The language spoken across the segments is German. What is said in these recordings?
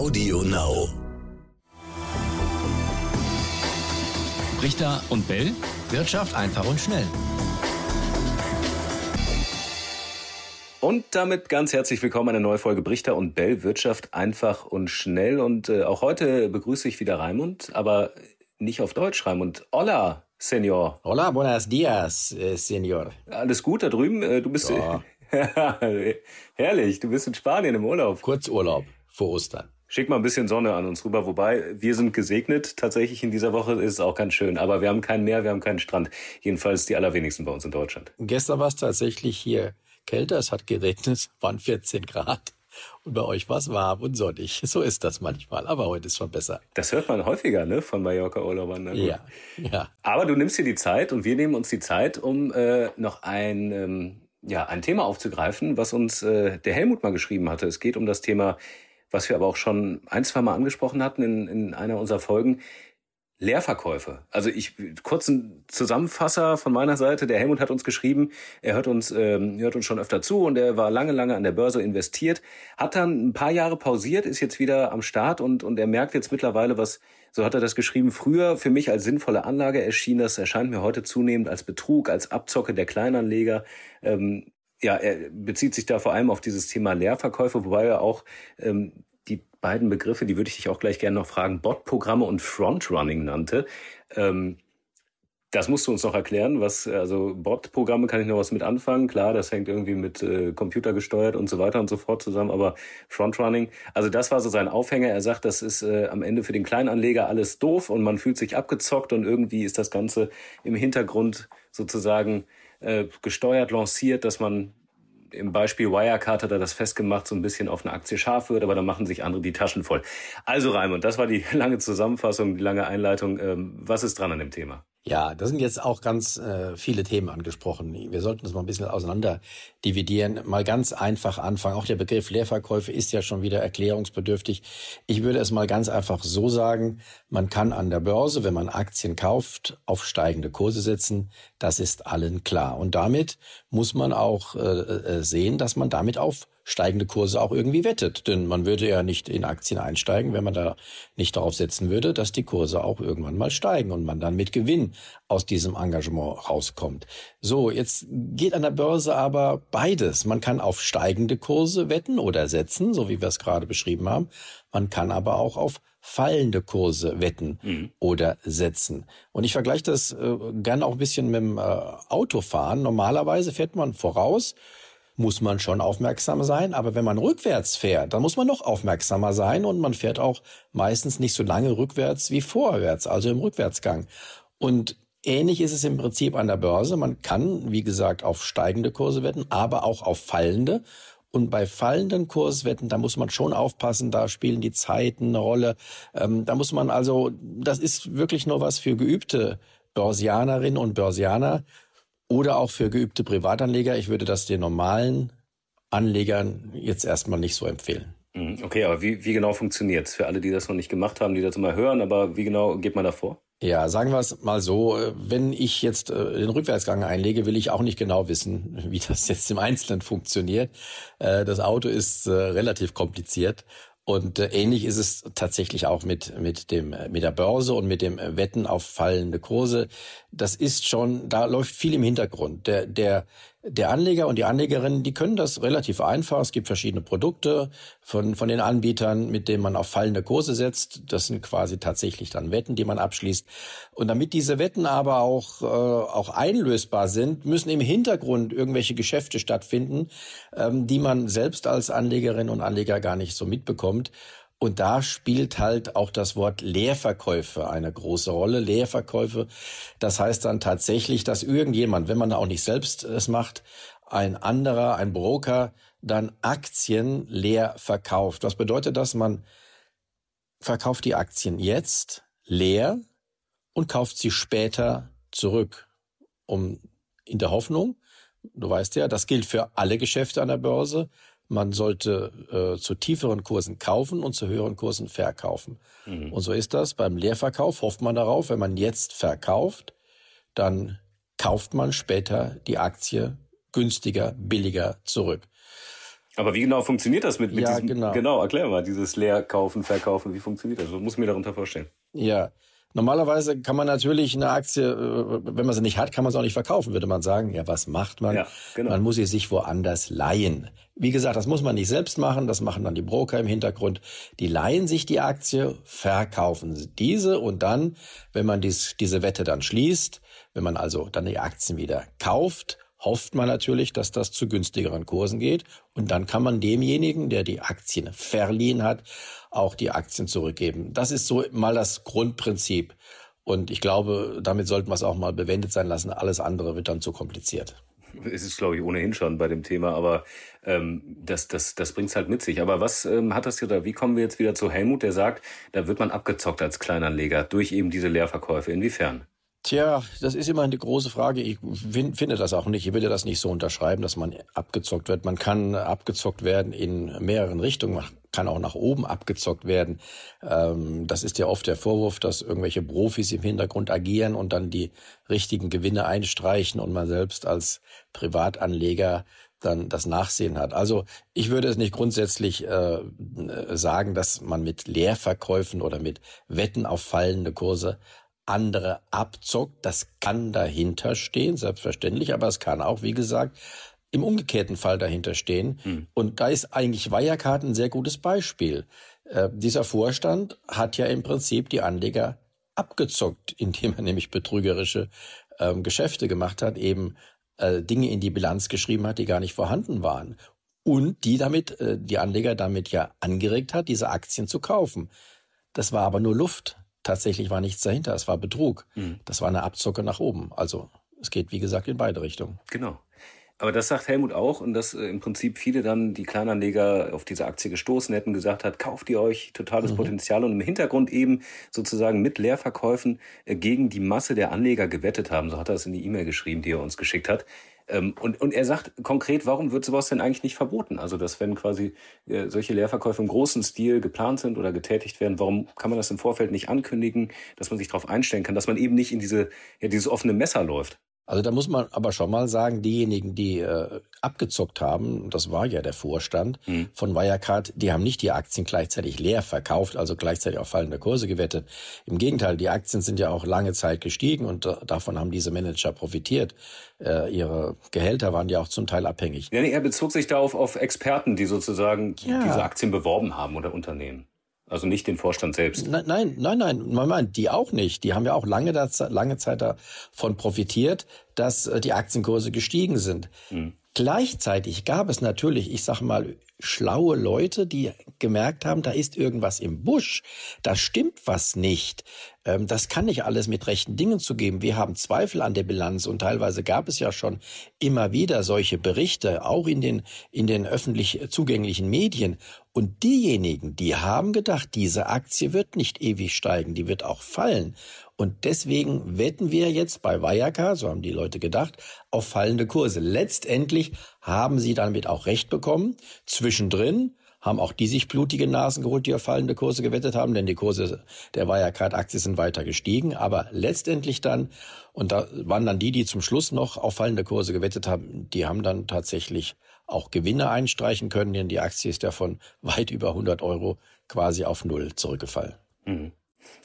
Audio Now. Richter und Bell. Wirtschaft einfach und schnell. Und damit ganz herzlich willkommen eine neue Folge Brichter und Bell Wirtschaft einfach und schnell. Und äh, auch heute begrüße ich wieder Raimund, aber nicht auf Deutsch, Raimund. Hola, Senor. Hola, buenos dias, eh, Senor. Alles gut da drüben? Äh, Du bist Ja. herrlich. Du bist in Spanien im Urlaub. Kurzurlaub vor Ostern. Schick mal ein bisschen Sonne an uns rüber. Wobei wir sind gesegnet. Tatsächlich in dieser Woche ist es auch ganz schön. Aber wir haben kein Meer, wir haben keinen Strand. Jedenfalls die allerwenigsten bei uns in Deutschland. Gestern war es tatsächlich hier kälter, es hat geregnet, waren 14 Grad. Und bei euch war es warm und sonnig. So ist das manchmal, aber heute ist schon besser. Das hört man häufiger, ne, von Mallorca-Urlaubern. Ja, ja. Aber du nimmst dir die Zeit und wir nehmen uns die Zeit, um äh, noch ein, ähm, ja, ein Thema aufzugreifen, was uns äh, der Helmut mal geschrieben hatte. Es geht um das Thema, was wir aber auch schon ein, zwei Mal angesprochen hatten in, in einer unserer Folgen. Leerverkäufe. Also ich kurzen Zusammenfasser von meiner Seite. Der Helmut hat uns geschrieben, er hört uns ähm, hört uns schon öfter zu und er war lange lange an der Börse investiert, hat dann ein paar Jahre pausiert, ist jetzt wieder am Start und und er merkt jetzt mittlerweile, was so hat er das geschrieben. Früher für mich als sinnvolle Anlage erschien das, erscheint mir heute zunehmend als Betrug, als Abzocke der Kleinanleger. Ähm, ja, er bezieht sich da vor allem auf dieses Thema Leerverkäufe, wobei er auch ähm, die beiden Begriffe, die würde ich dich auch gleich gerne noch fragen, Bot-Programme und Frontrunning nannte. Ähm, das musst du uns noch erklären, was, also Bot-Programme kann ich noch was mit anfangen. Klar, das hängt irgendwie mit äh, Computer gesteuert und so weiter und so fort zusammen, aber Frontrunning, also das war so sein Aufhänger. Er sagt, das ist äh, am Ende für den Kleinanleger alles doof und man fühlt sich abgezockt und irgendwie ist das Ganze im Hintergrund sozusagen äh, gesteuert, lanciert, dass man im Beispiel Wirecard hat er das festgemacht, so ein bisschen auf eine Aktie scharf wird, aber dann machen sich andere die Taschen voll. Also Raimund, das war die lange Zusammenfassung, die lange Einleitung. Ähm, was ist dran an dem Thema? Ja, da sind jetzt auch ganz äh, viele Themen angesprochen. Wir sollten das mal ein bisschen auseinander dividieren. Mal ganz einfach anfangen. Auch der Begriff Leerverkäufe ist ja schon wieder erklärungsbedürftig. Ich würde es mal ganz einfach so sagen. Man kann an der Börse, wenn man Aktien kauft, auf steigende Kurse setzen. Das ist allen klar. Und damit muss man auch äh, äh, sehen, dass man damit auf steigende Kurse auch irgendwie wettet. Denn man würde ja nicht in Aktien einsteigen, wenn man da nicht darauf setzen würde, dass die Kurse auch irgendwann mal steigen und man dann mit Gewinn aus diesem Engagement rauskommt. So, jetzt geht an der Börse aber beides. Man kann auf steigende Kurse wetten oder setzen, so wie wir es gerade beschrieben haben. Man kann aber auch auf fallende Kurse wetten oder setzen. Und ich vergleiche das äh, gern auch ein bisschen mit dem äh, Autofahren. Normalerweise fährt man voraus, muss man schon aufmerksam sein. Aber wenn man rückwärts fährt, dann muss man noch aufmerksamer sein und man fährt auch meistens nicht so lange rückwärts wie vorwärts, also im Rückwärtsgang. Und ähnlich ist es im Prinzip an der Börse. Man kann, wie gesagt, auf steigende Kurse wetten, aber auch auf fallende. Und bei fallenden Kurswetten, da muss man schon aufpassen, da spielen die Zeiten eine Rolle. Ähm, da muss man also, das ist wirklich nur was für geübte Börsianerinnen und Börsianer oder auch für geübte Privatanleger. Ich würde das den normalen Anlegern jetzt erstmal nicht so empfehlen. Mhm, Okay, aber wie, wie genau funktioniert's Für alle, die das noch nicht gemacht haben, die das immer hören, aber wie genau geht man da vor? Ja, sagen wir es mal so, äh, wenn ich jetzt äh, den Rückwärtsgang einlege, will ich auch nicht genau wissen, wie das jetzt im Einzelnen funktioniert. Äh, Das Auto ist relativ kompliziert. Und äh, ähnlich ist es tatsächlich auch mit, mit, dem, äh, mit der Börse und mit dem äh, Wetten auf fallende Kurse. Das ist schon, da läuft viel im Hintergrund. Der, der, der Anleger und die Anlegerinnen, die können das relativ einfach. Es gibt verschiedene Produkte von, von den Anbietern, mit denen man auf fallende Kurse setzt. Das sind quasi tatsächlich dann Wetten, die man abschließt. Und damit diese Wetten aber auch, äh, auch einlösbar sind, müssen im Hintergrund irgendwelche Geschäfte stattfinden, ähm, die man selbst als Anlegerin und Anleger gar nicht so mitbekommt. Und da spielt halt auch das Wort Leerverkäufe eine große Rolle. Leerverkäufe, das heißt dann tatsächlich, dass irgendjemand, wenn man auch nicht selbst es macht, ein anderer, ein Broker, dann Aktien leer verkauft. Was bedeutet das? Man verkauft die Aktien jetzt leer und kauft sie später zurück, um in der Hoffnung, du weißt ja, das gilt für alle Geschäfte an der Börse, man sollte äh, zu tieferen Kursen kaufen und zu höheren Kursen verkaufen. Und so ist das. Beim Leerverkauf hofft man darauf, wenn man jetzt verkauft, dann kauft man später die Aktie günstiger, billiger zurück. Aber wie genau funktioniert das mit, mit ja, diesem, genau. genau, erklär mal, dieses Leerkaufen, Verkaufen, wie funktioniert das? Was muss ich mir darunter vorstellen? Ja, Normalerweise kann man natürlich eine Aktie, äh, wenn man sie nicht hat, kann man sie auch nicht verkaufen, würde man sagen. Ja, was macht man? Ja, genau. Man muss sie sich woanders leihen. Wie gesagt, das muss man nicht selbst machen, das machen dann die Broker im Hintergrund. Die leihen sich die Aktie, verkaufen diese und dann, wenn man dies, diese Wette dann schließt, wenn man also dann die Aktien wieder kauft, hofft man natürlich, dass das zu günstigeren Kursen geht. Und dann kann man demjenigen, der die Aktien verliehen hat, auch die Aktien zurückgeben. Das ist so mal das Grundprinzip. Und ich glaube, damit sollten wir es auch mal bewendet sein lassen. Alles andere wird dann zu kompliziert. Es ist, glaube ich, ohnehin schon bei dem Thema, aber ähm, das, das, das bringt es halt mit sich. Aber was ähm, hat das hier, oder wie kommen wir jetzt wieder zu Helmut, der sagt, da wird man abgezockt als Kleinanleger durch eben diese Leerverkäufe. Inwiefern? Tja, das ist immer eine große Frage. Ich finde das auch nicht. Ich würde das nicht so unterschreiben, dass man abgezockt wird. Man kann abgezockt werden in mehreren Richtungen. Man kann auch nach oben abgezockt werden. Ähm, das ist ja oft der Vorwurf, dass irgendwelche Profis im Hintergrund agieren und dann die richtigen Gewinne einstreichen und man selbst als Privatanleger dann das Nachsehen hat. Also ich würde es nicht grundsätzlich äh, sagen, dass man mit Leerverkäufen oder mit Wetten auf fallende Kurse andere abzockt. Das kann dahinter stehen, selbstverständlich, aber es kann auch, wie gesagt, im umgekehrten Fall dahinter stehen. Hm. Und da ist eigentlich Wirecard ein sehr gutes Beispiel. Äh, dieser Vorstand hat ja im Prinzip die Anleger abgezockt, indem er nämlich betrügerische ähm, Geschäfte gemacht hat, eben äh, Dinge in die Bilanz geschrieben hat, die gar nicht vorhanden waren. Und die damit, äh, die Anleger damit ja angeregt hat, diese Aktien zu kaufen. Das war aber nur Luft tatsächlich war nichts dahinter. Es war Betrug. Mhm. Das war eine Abzocke nach oben. Also es geht, wie gesagt, in beide Richtungen. Genau. Aber das sagt Helmut auch und dass äh, im Prinzip viele dann die Kleinanleger auf diese Aktie gestoßen hätten, gesagt hat, kauft ihr euch totales mhm. Potenzial und im Hintergrund eben sozusagen mit Leerverkäufen äh, gegen die Masse der Anleger gewettet haben. So hat er es in die E-Mail geschrieben, die er uns geschickt hat. Ähm, und, und er sagt konkret, warum wird sowas denn eigentlich nicht verboten? Also, dass wenn quasi äh, solche Leerverkäufe im großen Stil geplant sind oder getätigt werden, warum kann man das im Vorfeld nicht ankündigen, dass man sich darauf einstellen kann, dass man eben nicht in diese, ja, dieses offene Messer läuft? Also da muss man aber schon mal sagen, diejenigen, die äh, abgezockt haben, das war ja der Vorstand mhm. von Wirecard, die haben nicht die Aktien gleichzeitig leer verkauft, also gleichzeitig auf fallende Kurse gewettet. Im Gegenteil, die Aktien sind ja auch lange Zeit gestiegen und äh, davon haben diese Manager profitiert. Äh, ihre Gehälter waren ja auch zum Teil abhängig. Ja, nee, er bezog sich darauf auf Experten, die sozusagen ja. diese Aktien beworben haben oder Unternehmen. Also nicht den Vorstand selbst. Nein, nein, nein, nein, nein, die auch nicht. Die haben ja auch lange, lange Zeit davon profitiert, dass äh, die Aktienkurse gestiegen sind. Mhm. Gleichzeitig gab es natürlich, ich sag mal, schlaue Leute, die gemerkt haben, da ist irgendwas im Busch, da stimmt was nicht. Ähm, das kann nicht alles mit rechten Dingen zugeben. Wir haben Zweifel an der Bilanz und teilweise gab es ja schon immer wieder solche Berichte, auch in den, in den öffentlich zugänglichen Medien. Und diejenigen, die haben gedacht, diese Aktie wird nicht ewig steigen, die wird auch fallen. Und deswegen wetten wir jetzt bei Wirecard, so haben die Leute gedacht, auf fallende Kurse. Letztendlich haben sie damit auch recht bekommen. Zwischendrin haben auch die sich blutige Nasen geholt, die auf fallende Kurse gewettet haben, denn die Kurse der Wirecard-Aktie sind weiter gestiegen. Aber letztendlich dann, und da waren dann die, die zum Schluss noch auf fallende Kurse gewettet haben, die haben dann tatsächlich auch Gewinne einstreichen können, denn die Aktie ist ja von weit über 100 Euro quasi auf Null zurückgefallen. Mhm.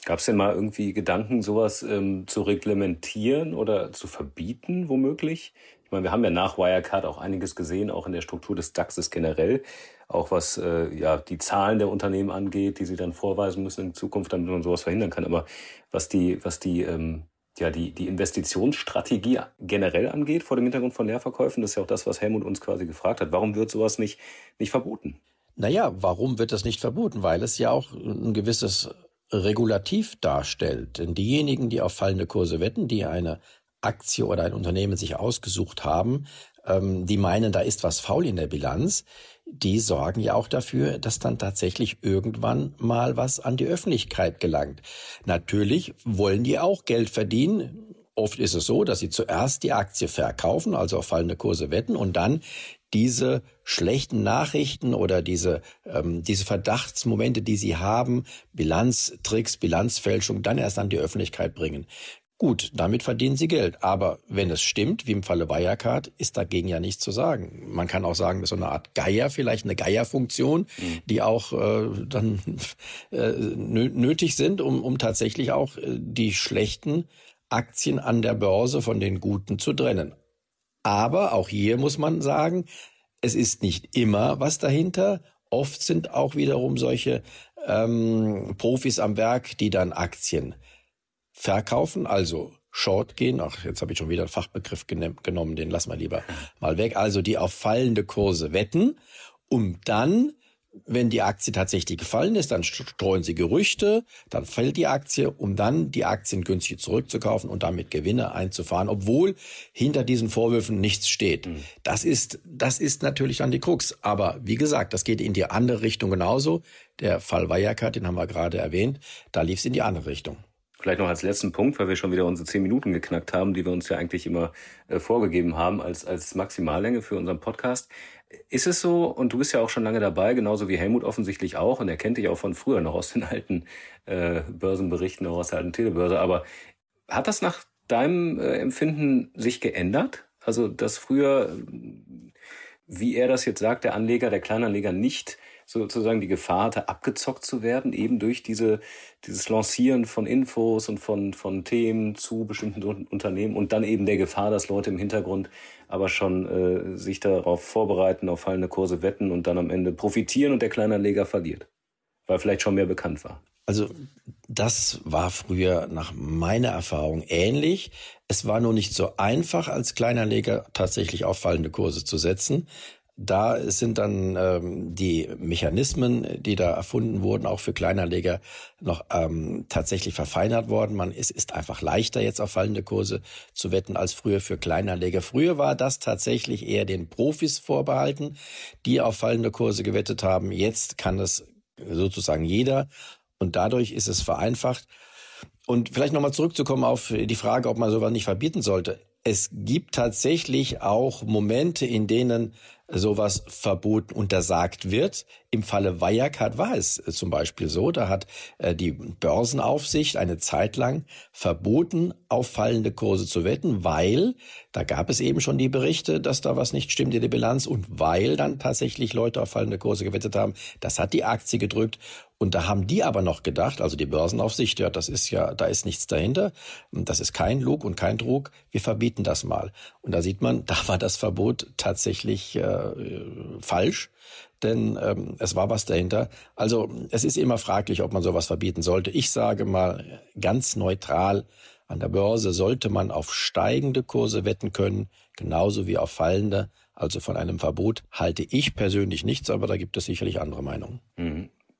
Gab es denn mal irgendwie Gedanken, sowas ähm, zu reglementieren oder zu verbieten, womöglich? Ich meine, wir haben ja nach Wirecard auch einiges gesehen, auch in der Struktur des DAXes generell, auch was äh, ja die Zahlen der Unternehmen angeht, die sie dann vorweisen müssen in Zukunft, damit man sowas verhindern kann. Aber was die, was die ähm, ja, die, die Investitionsstrategie generell angeht, vor dem Hintergrund von Leerverkäufen, das ist ja auch das, was Helmut uns quasi gefragt hat. Warum wird sowas nicht, nicht verboten? Naja, warum wird das nicht verboten? Weil es ja auch ein gewisses regulativ darstellt. Denn diejenigen, die auf fallende Kurse wetten, die eine Aktie oder ein Unternehmen sich ausgesucht haben, ähm, die meinen, da ist was faul in der Bilanz, die sorgen ja auch dafür, dass dann tatsächlich irgendwann mal was an die Öffentlichkeit gelangt. Natürlich wollen die auch Geld verdienen. Oft ist es so, dass sie zuerst die Aktie verkaufen, also auf fallende Kurse wetten und dann diese schlechten Nachrichten oder diese, ähm, diese Verdachtsmomente, die sie haben, Bilanztricks, Bilanzfälschung, dann erst an die Öffentlichkeit bringen. Gut, damit verdienen sie Geld. Aber wenn es stimmt, wie im Falle Wirecard, ist dagegen ja nichts zu sagen. Man kann auch sagen, das ist so eine Art Geier, vielleicht eine Geierfunktion, mhm. die auch äh, dann äh, nötig sind, um, um tatsächlich auch äh, die schlechten Aktien an der Börse von den guten zu trennen. Aber auch hier muss man sagen, es ist nicht immer was dahinter. Oft sind auch wiederum solche ähm, Profis am Werk, die dann Aktien verkaufen, also Short gehen. Ach, jetzt habe ich schon wieder einen Fachbegriff genommen, den lassen wir lieber mal weg. Also die auf fallende Kurse wetten, um dann wenn die Aktie tatsächlich gefallen ist, dann streuen sie Gerüchte, dann fällt die Aktie, um dann die Aktien günstig zurückzukaufen und damit Gewinne einzufahren, obwohl hinter diesen Vorwürfen nichts steht. Mhm. Das ist, das ist natürlich dann die Krux. Aber wie gesagt, das geht in die andere Richtung genauso. Der Fall Wirecard, den haben wir gerade erwähnt, da lief es in die andere Richtung. Vielleicht noch als letzten Punkt, weil wir schon wieder unsere zehn Minuten geknackt haben, die wir uns ja eigentlich immer äh, vorgegeben haben als, als Maximallänge für unseren Podcast. Ist es so, und du bist ja auch schon lange dabei, genauso wie Helmut offensichtlich auch, und er kennt dich auch von früher noch aus den alten äh, Börsenberichten, auch aus der alten Telebörse, aber hat das nach deinem äh, Empfinden sich geändert? Also, dass früher, wie er das jetzt sagt, der Anleger, der Kleinanleger nicht sozusagen die Gefahr hatte, abgezockt zu werden, eben durch diese, dieses Lancieren von Infos und von, von Themen zu bestimmten Unternehmen und dann eben der Gefahr, dass Leute im Hintergrund aber schon äh, sich darauf vorbereiten, auf fallende Kurse wetten und dann am Ende profitieren und der Kleinanleger verliert, weil vielleicht schon mehr bekannt war. Also das war früher nach meiner Erfahrung ähnlich. Es war nur nicht so einfach, als Kleinanleger tatsächlich auf fallende Kurse zu setzen. Da sind dann ähm, die Mechanismen, die da erfunden wurden, auch für Kleinanleger noch ähm, tatsächlich verfeinert worden. Man ist, ist einfach leichter jetzt auf fallende Kurse zu wetten als früher für Kleinanleger. Früher war das tatsächlich eher den Profis vorbehalten, die auf fallende Kurse gewettet haben. Jetzt kann das sozusagen jeder und dadurch ist es vereinfacht. Und vielleicht nochmal zurückzukommen auf die Frage, ob man sowas nicht verbieten sollte. Es gibt tatsächlich auch Momente, in denen sowas verboten untersagt wird. Im Falle Wirecard war es äh, zum Beispiel so, da hat äh, die Börsenaufsicht eine Zeit lang verboten, auf fallende Kurse zu wetten, weil da gab es eben schon die Berichte, dass da was nicht stimmt in der Bilanz und weil dann tatsächlich Leute auf fallende Kurse gewettet haben, das hat die Aktie gedrückt und da haben die aber noch gedacht, also die Börsenaufsicht, ja, das ist ja, da ist nichts dahinter, das ist kein Lug und kein Trug, wir verbieten das mal. Und da sieht man, da war das Verbot tatsächlich äh, falsch, denn ähm, es war was dahinter. Also es ist immer fraglich, ob man sowas verbieten sollte. Ich sage mal ganz neutral, an der Börse sollte man auf steigende Kurse wetten können, genauso wie auf fallende. Also von einem Verbot halte ich persönlich nichts, aber da gibt es sicherlich andere Meinungen. Mhm.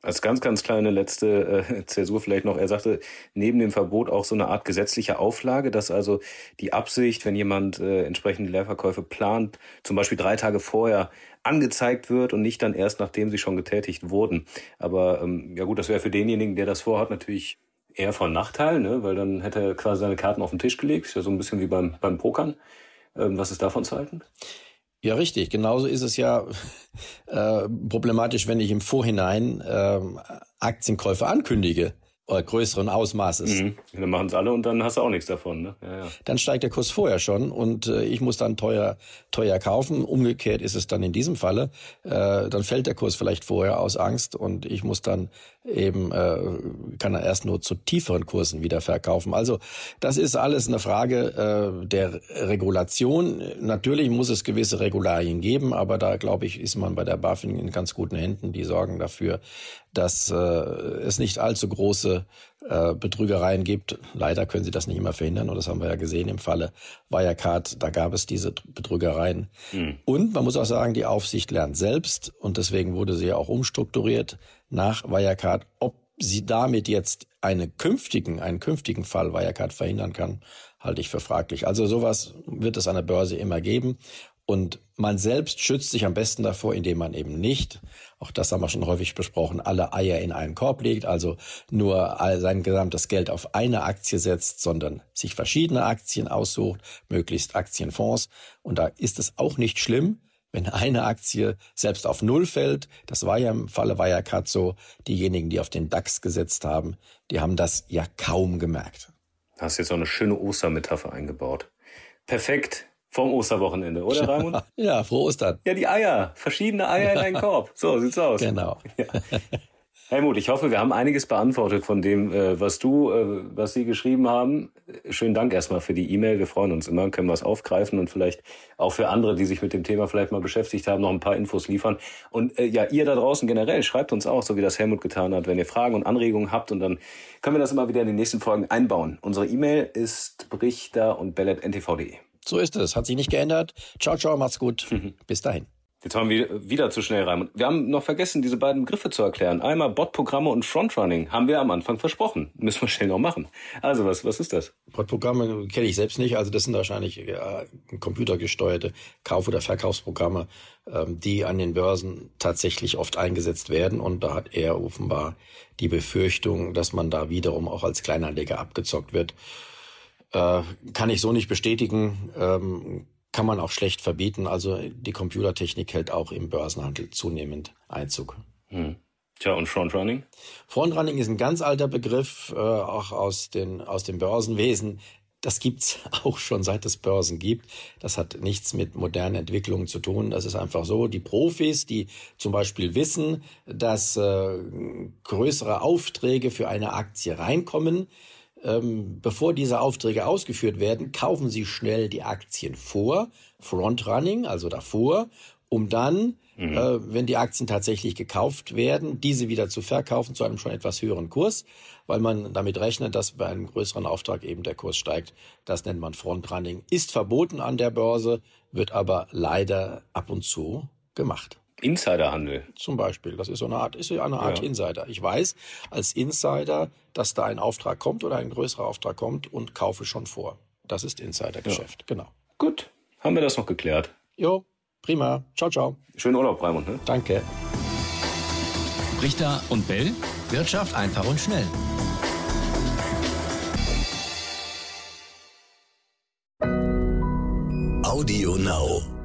Als ganz, ganz kleine letzte äh, Zäsur vielleicht noch. Er sagte, neben dem Verbot auch so eine Art gesetzliche Auflage, dass also die Absicht, wenn jemand äh, entsprechende Leerverkäufe plant, zum Beispiel drei Tage vorher angezeigt wird und nicht dann erst, nachdem sie schon getätigt wurden. Aber ähm, ja gut, das wäre für denjenigen, der das vorhat, natürlich eher von Nachteil, ne? weil dann hätte er quasi seine Karten auf den Tisch gelegt. Ist ja so ein bisschen wie beim, beim Pokern. Ähm, was ist davon zu halten? Ja, richtig. Genauso ist es ja äh, problematisch, wenn ich im Vorhinein äh, Aktienkäufe ankündige oder größeren Ausmaßes. Mhm. Dann machen es alle und dann hast du auch nichts davon. Ne? Ja, ja. Dann steigt der Kurs vorher schon und äh, ich muss dann teuer teuer kaufen. Umgekehrt ist es dann in diesem Falle. Äh, dann fällt der Kurs vielleicht vorher aus Angst und ich muss dann eben äh, kann er erst nur zu tieferen Kursen wieder verkaufen. Also das ist alles eine Frage äh, der Regulation. Natürlich muss es gewisse Regularien geben, aber da glaube ich ist man bei der BaFin in ganz guten Händen. Die sorgen dafür, dass äh, es nicht allzu große äh, Betrügereien gibt. Leider können sie das nicht immer verhindern und das haben wir ja gesehen im Falle Wirecard, da gab es diese Betrügereien. Mhm. Und man muss auch sagen, die Aufsicht lernt selbst und deswegen wurde sie ja auch umstrukturiert nach Wirecard. Ob sie damit jetzt eine künftigen, einen künftigen Fall Wirecard verhindern kann, halte ich für fraglich. Also sowas wird es an der Börse immer geben. Und man selbst schützt sich am besten davor, indem man eben nicht, auch das haben wir schon häufig besprochen, alle Eier in einen Korb legt, also nur sein gesamtes Geld auf eine Aktie setzt, sondern sich verschiedene Aktien aussucht, möglichst Aktienfonds. Und da ist es auch nicht schlimm, wenn eine Aktie selbst auf Null fällt. Das war ja im Falle Wirecard so. Diejenigen, die auf den DAX gesetzt haben, die haben das ja kaum gemerkt. Hast jetzt auch eine schöne Ostermetapher eingebaut. Perfekt. Vom Osterwochenende, oder Raimund? ja, frohe Ostern. Ja, die Eier. Verschiedene Eier in einen Korb. So sieht's aus. Genau. Ja. Helmut, ich hoffe, wir haben einiges beantwortet von dem, äh, was du, äh, was Sie geschrieben haben. Schönen Dank erstmal für die E-Mail. Wir freuen uns immer, können was aufgreifen und vielleicht auch für andere, die sich mit dem Thema vielleicht mal beschäftigt haben, noch ein paar Infos liefern. Und äh, ja, ihr da draußen generell, schreibt uns auch, so wie das Helmut getan hat, wenn ihr Fragen und Anregungen habt und dann können wir das immer wieder in den nächsten Folgen einbauen. Unsere E-Mail ist brichter und bellet.ntv.de. So ist es, hat sich nicht geändert. Ciao, ciao, macht's gut. Bis dahin. Jetzt haben wir wieder zu schnell rein. Wir haben noch vergessen, diese beiden Begriffe zu erklären. Einmal Bot-Programme und Frontrunning haben wir am Anfang versprochen. Müssen wir schnell noch machen. Also was, was ist das? Bot-Programme kenne ich selbst nicht. Also das sind wahrscheinlich ja, computergesteuerte Kauf- oder Verkaufsprogramme, ähm, die an den Börsen tatsächlich oft eingesetzt werden. Und da hat er offenbar die Befürchtung, dass man da wiederum auch als Kleinanleger abgezockt wird. Äh, kann ich so nicht bestätigen. Ähm, kann man auch schlecht verbieten. Also die Computertechnik hält auch im Börsenhandel zunehmend Einzug. Hm. Tja, und Frontrunning? Frontrunning ist ein ganz alter Begriff, äh, auch aus, den, aus dem Börsenwesen. Das gibt's auch schon seit es Börsen gibt. Das hat nichts mit modernen Entwicklungen zu tun. Das ist einfach so. Die Profis, die zum Beispiel wissen, dass äh, größere Aufträge für eine Aktie reinkommen, ähm, bevor diese Aufträge ausgeführt werden, kaufen Sie schnell die Aktien vor, Frontrunning, also davor, um dann, mhm. äh, wenn die Aktien tatsächlich gekauft werden, diese wieder zu verkaufen zu einem schon etwas höheren Kurs, weil man damit rechnet, dass bei einem größeren Auftrag eben der Kurs steigt. Das nennt man Frontrunning. Ist verboten an der Börse, wird aber leider ab und zu gemacht. Insiderhandel. Zum Beispiel. Das ist so eine Art, ist eine Art ja. Insider. Ich weiß als Insider, dass da ein Auftrag kommt oder ein größerer Auftrag kommt und kaufe schon vor. Das ist Insidergeschäft. Ja. Genau. Gut. Haben wir das noch geklärt? Jo, prima. Ciao, ciao. Schönen Urlaub, Raimund. Ne? Danke. Richter und Bell. Wirtschaft einfach und schnell. Audio Now.